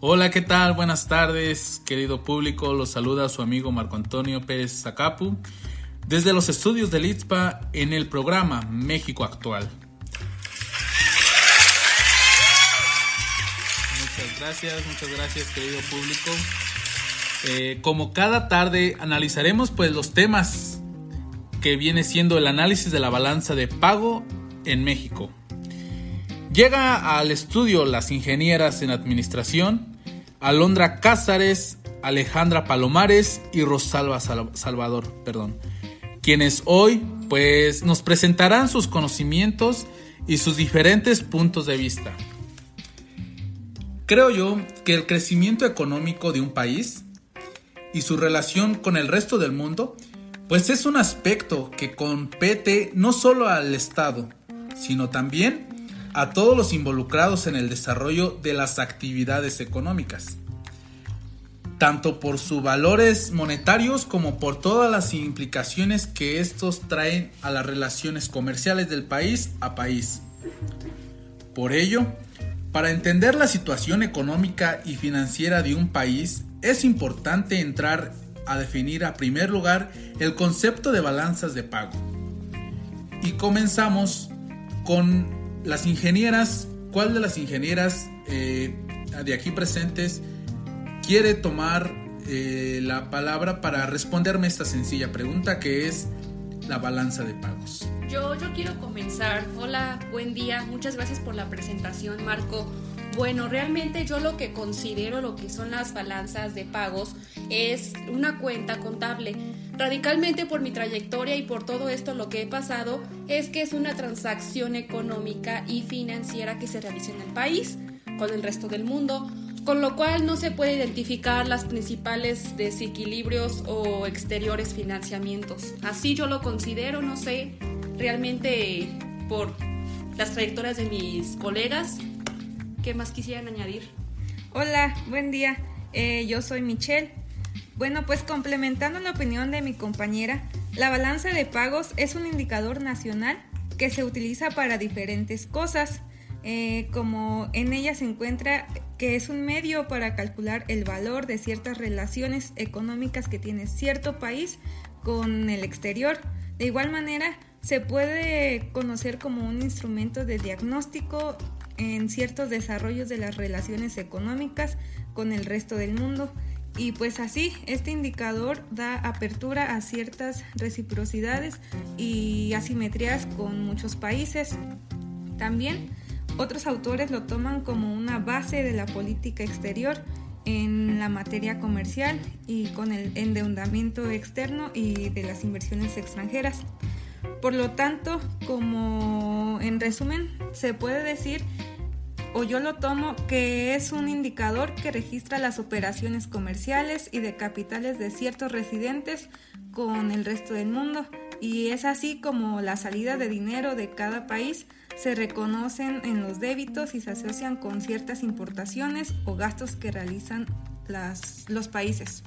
Hola, ¿qué tal? Buenas tardes, querido público. Los saluda su amigo Marco Antonio Pérez Zacapu desde los estudios del ITSPA en el programa México Actual. Muchas gracias, muchas gracias, querido público. Eh, como cada tarde analizaremos pues los temas que viene siendo el análisis de la balanza de pago en México. Llega al estudio las ingenieras en administración, Alondra Cázares, Alejandra Palomares y Rosalba Salvador, perdón, quienes hoy pues nos presentarán sus conocimientos y sus diferentes puntos de vista. Creo yo que el crecimiento económico de un país y su relación con el resto del mundo pues es un aspecto que compete no solo al Estado, sino también a todos los involucrados en el desarrollo de las actividades económicas, tanto por sus valores monetarios como por todas las implicaciones que estos traen a las relaciones comerciales del país a país. Por ello, para entender la situación económica y financiera de un país, es importante entrar a definir a primer lugar el concepto de balanzas de pago. Y comenzamos con las ingenieras. ¿Cuál de las ingenieras eh, de aquí presentes quiere tomar eh, la palabra para responderme esta sencilla pregunta que es la balanza de pagos? Yo, yo quiero comenzar. Hola, buen día. Muchas gracias por la presentación, Marco. Bueno, realmente yo lo que considero lo que son las balanzas de pagos es una cuenta contable. Radicalmente por mi trayectoria y por todo esto lo que he pasado es que es una transacción económica y financiera que se realiza en el país con el resto del mundo, con lo cual no se puede identificar las principales desequilibrios o exteriores financiamientos. Así yo lo considero, no sé, realmente por las trayectorias de mis colegas ¿Qué más quisieran añadir? Hola, buen día. Eh, yo soy Michelle. Bueno, pues complementando la opinión de mi compañera, la balanza de pagos es un indicador nacional que se utiliza para diferentes cosas, eh, como en ella se encuentra que es un medio para calcular el valor de ciertas relaciones económicas que tiene cierto país con el exterior. De igual manera, se puede conocer como un instrumento de diagnóstico en ciertos desarrollos de las relaciones económicas con el resto del mundo. Y pues así, este indicador da apertura a ciertas reciprocidades y asimetrías con muchos países. También otros autores lo toman como una base de la política exterior en la materia comercial y con el endeudamiento externo y de las inversiones extranjeras. Por lo tanto, como en resumen, se puede decir o yo lo tomo que es un indicador que registra las operaciones comerciales y de capitales de ciertos residentes con el resto del mundo y es así como la salida de dinero de cada país se reconocen en los débitos y se asocian con ciertas importaciones o gastos que realizan las, los países.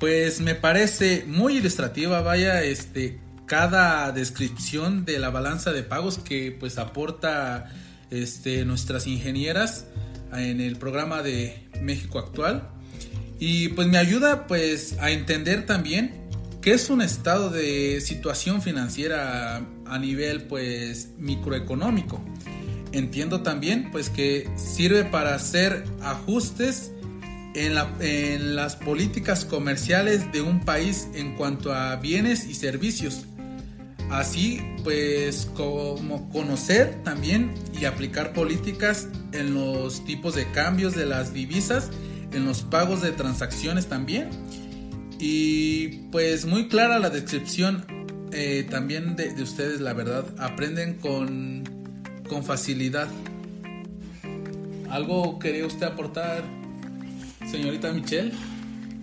Pues me parece muy ilustrativa, vaya, este, cada descripción de la balanza de pagos que pues aporta este, nuestras ingenieras en el programa de México Actual. Y pues me ayuda pues a entender también que es un estado de situación financiera a nivel pues microeconómico. Entiendo también pues que sirve para hacer ajustes en, en las políticas comerciales de un país en cuanto a bienes y servicios Así pues como conocer también y aplicar políticas en los tipos de cambios de las divisas, en los pagos de transacciones también. Y pues muy clara la descripción eh, también de, ustedes, la verdad, aprenden con, con facilidad. ¿Algo quería usted aportar, señorita Michelle?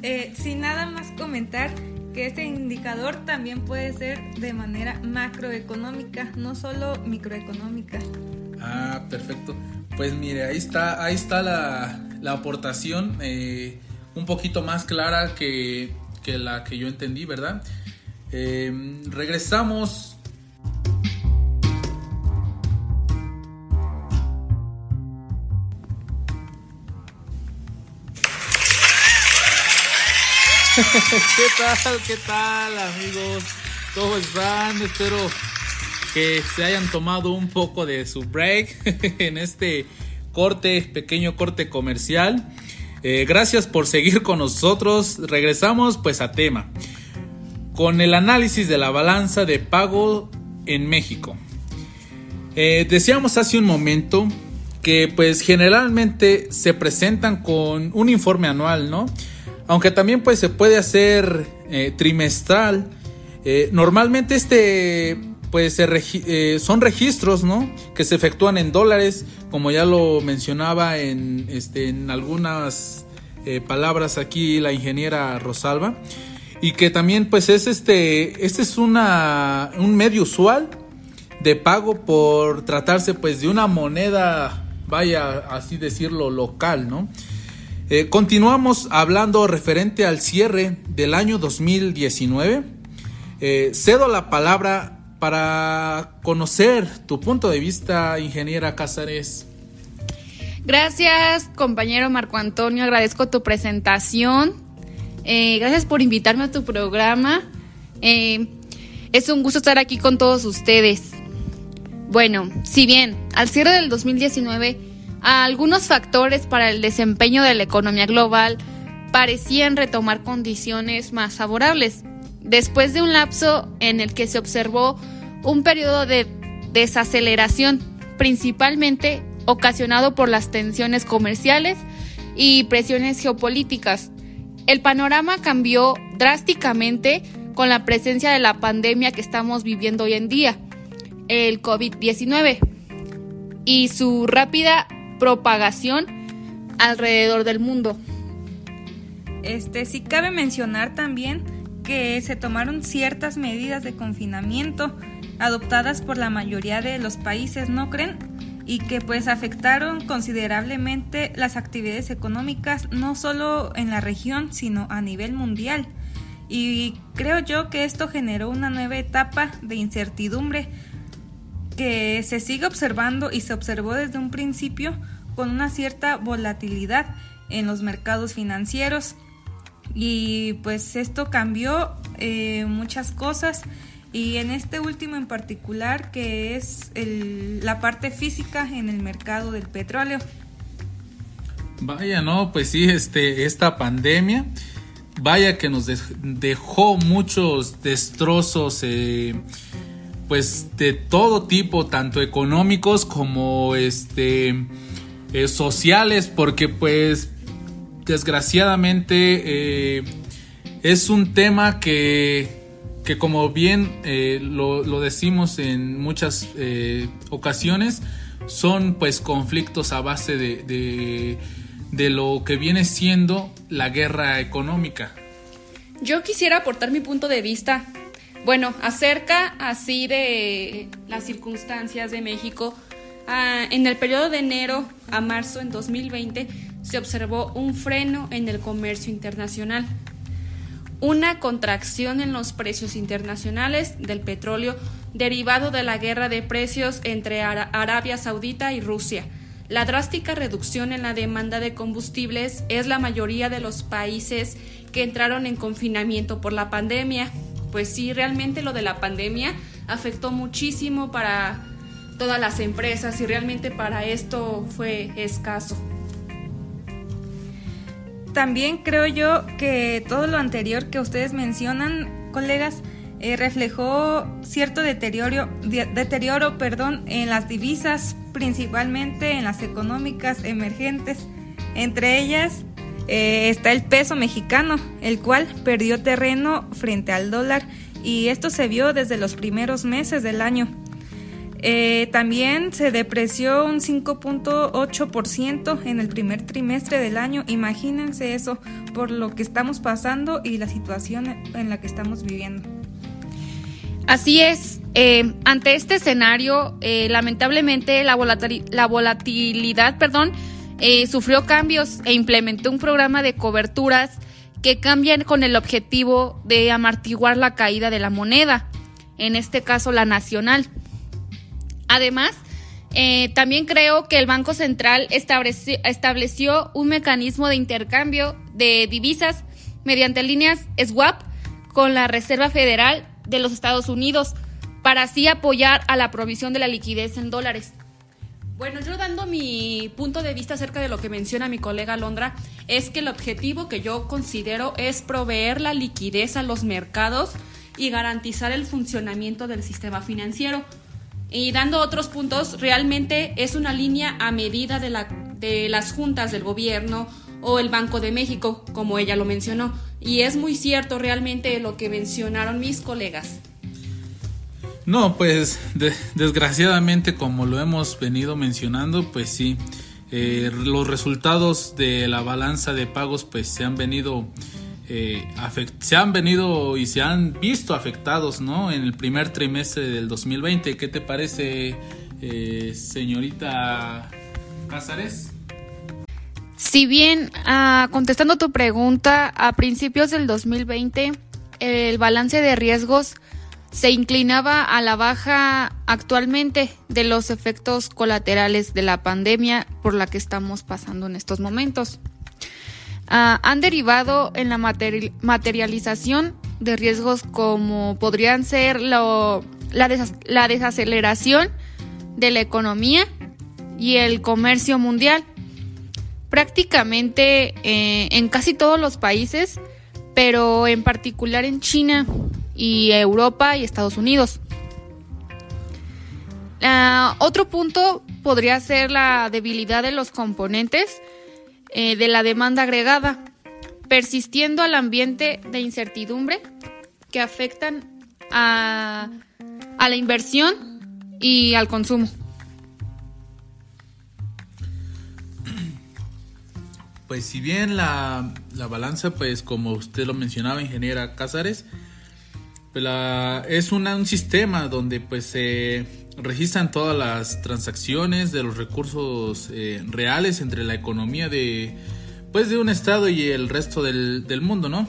Eh, sin nada más comentar, que este indicador también puede ser de manera macroeconómica, no solo microeconómica. Ah, perfecto. Pues mire, ahí está, ahí está la, aportación eh, un poquito más clara que, la que yo entendí, ¿verdad? Eh, regresamos ¿Qué tal? ¿Qué tal amigos? ¿Cómo están? Espero que se hayan tomado un poco de su break en este corte, pequeño corte comercial. Eh, gracias por seguir con nosotros. Regresamos pues a tema. Con el análisis de la balanza de pago en México. Eh, decíamos hace un momento que pues generalmente se presentan con un informe anual, ¿no? Aunque también pues se puede hacer eh, trimestral. Eh, normalmente este pues se son registros, ¿no? Que se efectúan en dólares, como ya lo mencionaba en, este, en algunas palabras aquí la ingeniera Rosalba. Y que también pues es este, este es una, un medio usual de pago por tratarse pues de una moneda, vaya así decirlo, local, ¿no? Eh, continuamos hablando referente al cierre del año 2019. Eh, cedo la palabra para conocer tu punto de vista, ingeniera Cázares. Gracias, compañero Marco Antonio. Agradezco tu presentación. Eh, gracias por invitarme a tu programa. es un gusto estar aquí con todos ustedes. Bueno, si bien al cierre del 2019 algunos factores para el desempeño de la economía global parecían retomar condiciones más favorables, después de un lapso en el que se observó un periodo de desaceleración, principalmente ocasionado por las tensiones comerciales y presiones geopolíticas. El panorama cambió drásticamente con la presencia de la pandemia que estamos viviendo hoy en día el COVID-19 y su rápida propagación alrededor del mundo. Este sí cabe mencionar también que se tomaron ciertas medidas de confinamiento adoptadas por la mayoría de los países, ¿no creen? Y que pues afectaron considerablemente las actividades económicas no solo en la región, sino a nivel mundial. Y creo yo que esto generó una nueva etapa de incertidumbre que se sigue observando y se observó desde un principio con una cierta volatilidad en los mercados financieros y pues esto cambió eh, muchas cosas y en este último en particular que es la parte física en el mercado del petróleo. Vaya, no, pues sí, este, esta pandemia, vaya que nos dejó muchos destrozos. Eh, pues de todo tipo, tanto económicos como este eh, sociales, porque pues desgraciadamente eh, es un tema que, que como bien eh, lo, decimos en muchas ocasiones, son pues conflictos a base de, de lo que viene siendo la guerra económica. Yo quisiera aportar mi punto de vista bueno, acerca así de las circunstancias de México, ah, en el periodo de enero a marzo en 2020 se observó un freno en el comercio internacional, una contracción en los precios internacionales del petróleo derivado de la guerra de precios entre Arabia Saudita y Rusia. La drástica reducción en la demanda de combustibles es la mayoría de los países que entraron en confinamiento por la pandemia pues sí, realmente lo de la pandemia afectó muchísimo para todas las empresas y realmente para esto fue escaso. También creo yo que todo lo anterior que ustedes mencionan, colegas, eh, reflejó cierto deterioro, deterioro perdón, en las divisas, principalmente en las económicas emergentes. Entre ellas, eh, está el peso mexicano, el cual perdió terreno frente al dólar y esto se vio desde los primeros meses del año. Eh, también se depreció un 5.8% en el primer trimestre del año. Imagínense eso por lo que estamos pasando y la situación en la que estamos viviendo. Así es. Eh, ante este escenario, lamentablemente la, la volatilidad, perdón, eh, sufrió cambios e implementó un programa de coberturas que cambian con el objetivo de amortiguar la caída de la moneda, en este caso la nacional. Además, eh, también creo que el Banco Central estableció, estableció un mecanismo de intercambio de divisas mediante líneas SWAP con la Reserva Federal de los Estados Unidos para así apoyar a la provisión de la liquidez en dólares. Bueno, yo dando mi punto de vista acerca de lo que menciona mi colega Londra, es que el objetivo que yo considero es proveer la liquidez a los mercados y garantizar el funcionamiento del sistema financiero. Y dando otros puntos, realmente es una línea a medida de, la, de las juntas del gobierno o el Banco de México, como ella lo mencionó. Y es muy cierto realmente lo que mencionaron mis colegas. No, pues desgraciadamente como lo hemos venido mencionando, pues sí, eh, los resultados de la balanza de pagos pues se han venido eh, se han venido y se han visto afectados, ¿no? En el primer trimestre del 2020. ¿Qué te parece, eh, señorita Cázares? Si bien, ah, contestando tu pregunta, a principios del 2020 el balance de riesgos se inclinaba a la baja actualmente de los efectos colaterales de la pandemia por la que estamos pasando en estos momentos. Ah, han derivado en la materialización de riesgos como podrían ser la, desaceleración de la economía y el comercio mundial. Prácticamente eh, en casi todos los países, pero en particular en China, y Europa y Estados Unidos. Ah, otro punto podría ser la debilidad de los componentes eh, de la demanda agregada, persistiendo al ambiente de incertidumbre que afectan a, la inversión y al consumo. Pues si bien la, la balanza, pues como usted lo mencionaba, ingeniera Cázares, pues es un sistema donde pues se registran todas las transacciones de los recursos eh, reales entre la economía de pues de un estado y el resto del, mundo, ¿no?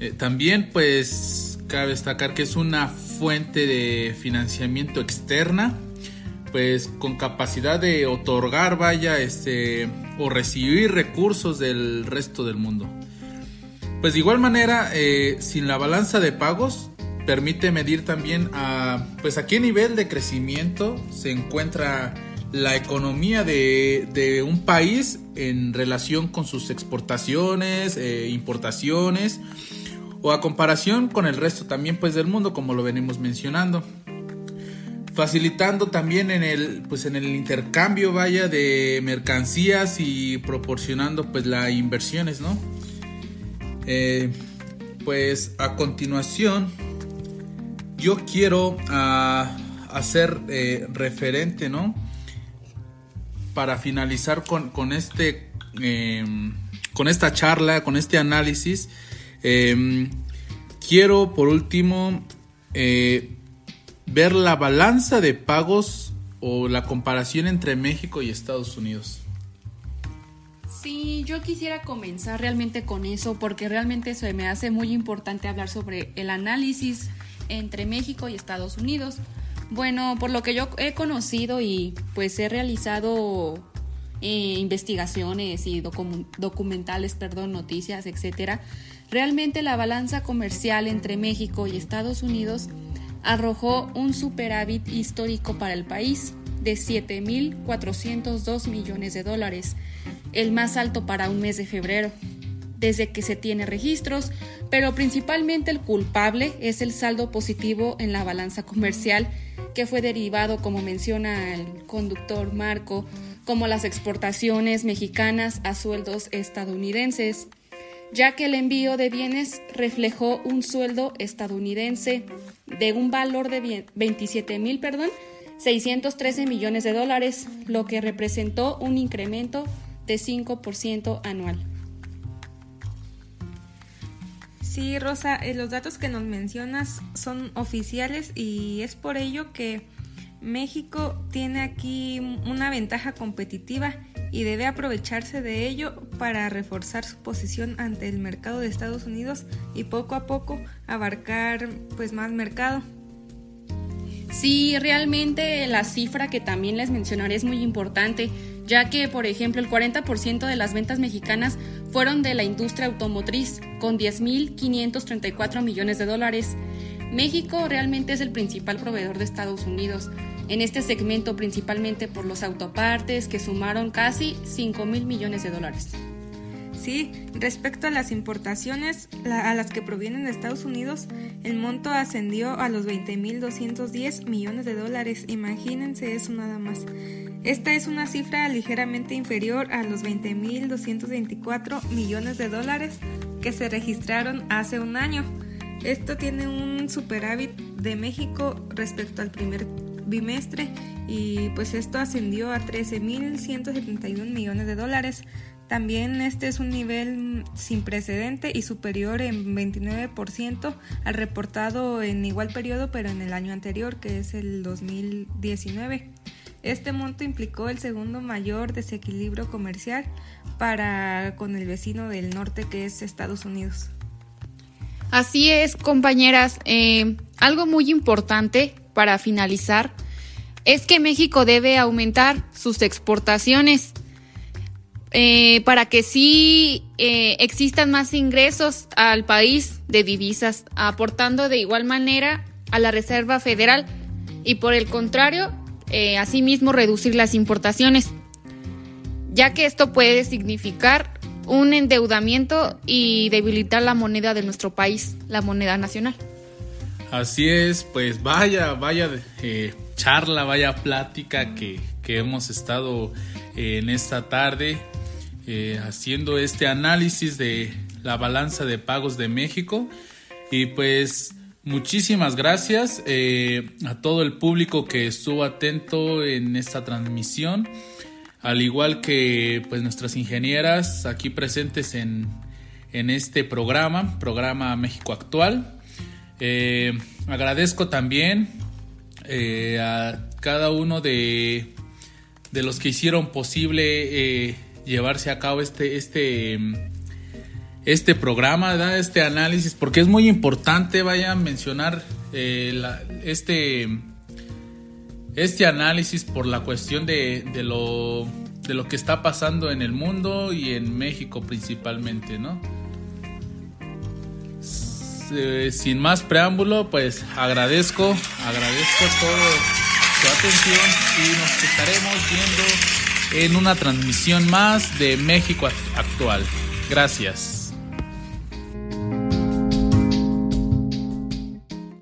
Eh, también pues cabe destacar que es una fuente de financiamiento externa pues con capacidad de otorgar vaya este o recibir recursos del resto del mundo. Pues de igual manera, eh, sin la balanza de pagos, permite medir también a, pues a qué nivel de crecimiento se encuentra la economía de, un país en relación con sus exportaciones, e importaciones o a comparación con el resto también pues del mundo como lo venimos mencionando. Facilitando también en el pues en el intercambio vaya de mercancías y proporcionando pues las inversiones no eh, pues a continuación yo quiero ah, hacer eh, referente, ¿no? Para finalizar con, este, em, con esta charla, con este análisis, em, quiero por último eh, ver la balanza de pagos o la comparación entre México y Estados Unidos. Sí, yo quisiera comenzar realmente con eso porque realmente se me hace muy importante hablar sobre el análisis entre México y Estados Unidos. Bueno, por lo que yo he conocido y pues he realizado eh, investigaciones y documentales, perdón, noticias, etcétera, realmente la balanza comercial entre México y Estados Unidos arrojó un superávit histórico para el país de 7.402 millones de dólares el más alto para un mes de febrero, desde que se tiene registros, pero principalmente el culpable es el saldo positivo en la balanza comercial que fue derivado, como menciona el conductor Marco, como las exportaciones mexicanas a sueldos estadounidenses, ya que el envío de bienes reflejó un sueldo estadounidense de un valor de 27 mil, perdón, 613 millones de dólares, lo que representó un incremento de 5% anual. Sí, Rosa, eh, los datos que nos mencionas son oficiales y es por ello que México tiene aquí una ventaja competitiva y debe aprovecharse de ello para reforzar su posición ante el mercado de Estados Unidos y poco a poco abarcar pues más mercado. Sí, realmente la cifra que también les mencionaré es muy importante, ya que, por ejemplo, el 40% de las ventas mexicanas fueron de la industria automotriz, con 10.534 millones de dólares. México realmente es el principal proveedor de Estados Unidos en este segmento principalmente por los autopartes que sumaron casi 5 mil millones de dólares. Sí, respecto a las importaciones a las que provienen de Estados Unidos, el monto ascendió a los 20.210 millones de dólares. Imagínense eso nada más. Esta es una cifra ligeramente inferior a los 20.224 millones de dólares que se registraron hace un año. Esto tiene un superávit de México respecto al primer bimestre y pues esto ascendió a 13.171 millones de dólares. También este es un nivel sin precedente y superior en 29% al reportado en igual periodo pero en el año anterior que es el 2019. Este monto implicó el segundo mayor desequilibrio comercial para con el vecino del norte que es Estados Unidos. Así es, compañeras. Eh, algo muy importante para finalizar es que México debe aumentar sus exportaciones eh, para que sí eh, existan más ingresos al país de divisas, aportando de igual manera a la Reserva Federal y por el contrario, asimismo reducir las importaciones, ya que esto puede significar un endeudamiento y debilitar la moneda de nuestro país, la moneda nacional. Así es, pues vaya, vaya eh, charla, vaya plática que, hemos estado eh, en esta tarde eh, haciendo este análisis de la balanza de pagos de México. Y pues muchísimas gracias a todo el público que estuvo atento en esta transmisión, al igual que pues nuestras ingenieras aquí presentes en, en este programa, programa México Actual. Eh, agradezco también eh, a cada uno de, de, los que hicieron posible eh, llevarse a cabo este, este, este programa, este análisis, porque es muy importante, vaya a mencionar este, este análisis por la cuestión de, de, lo, de lo que está pasando en el mundo y en México principalmente, ¿no? Eh, sin más preámbulo, pues agradezco, agradezco todo su atención y nos estaremos viendo en una transmisión más de México Actual. Gracias.